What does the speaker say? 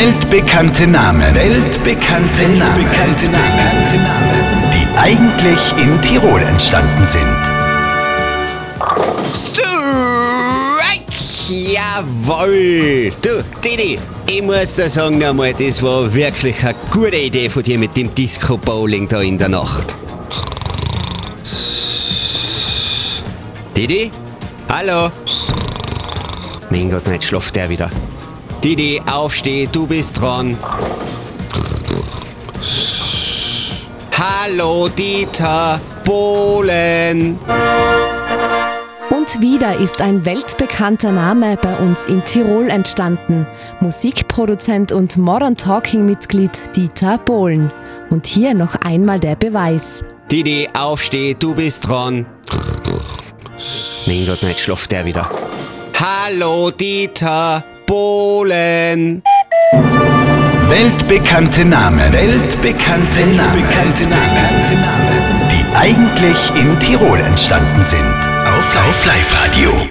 Weltbekannte Namen. Weltbekannte Namen. Weltbekannte Namen. Die eigentlich in Tirol entstanden sind. Strike! Jawoll! Du, Didi, ich muss dir sagen, nochmal, das war wirklich eine gute Idee von dir mit dem Disco-Bowling da in der Nacht. Didi? Hallo? Mein Gott, nicht schlaft der wieder. Didi, aufsteh, du bist dran. Hallo, Dieter, Bohlen. Und wieder ist ein weltbekannter Name bei uns in Tirol entstanden. Musikproduzent und Modern Talking-Mitglied Dieter Bohlen. Und hier noch einmal der Beweis. Didi, aufsteh, du bist dran. Mein Gott, nicht schlaft der wieder. Hallo, Dieter, Bohlen. Weltbekannte Namen. Weltbekannte Namen. Weltbekannte Namen. Die eigentlich in Tirol entstanden sind. Auf Live Radio.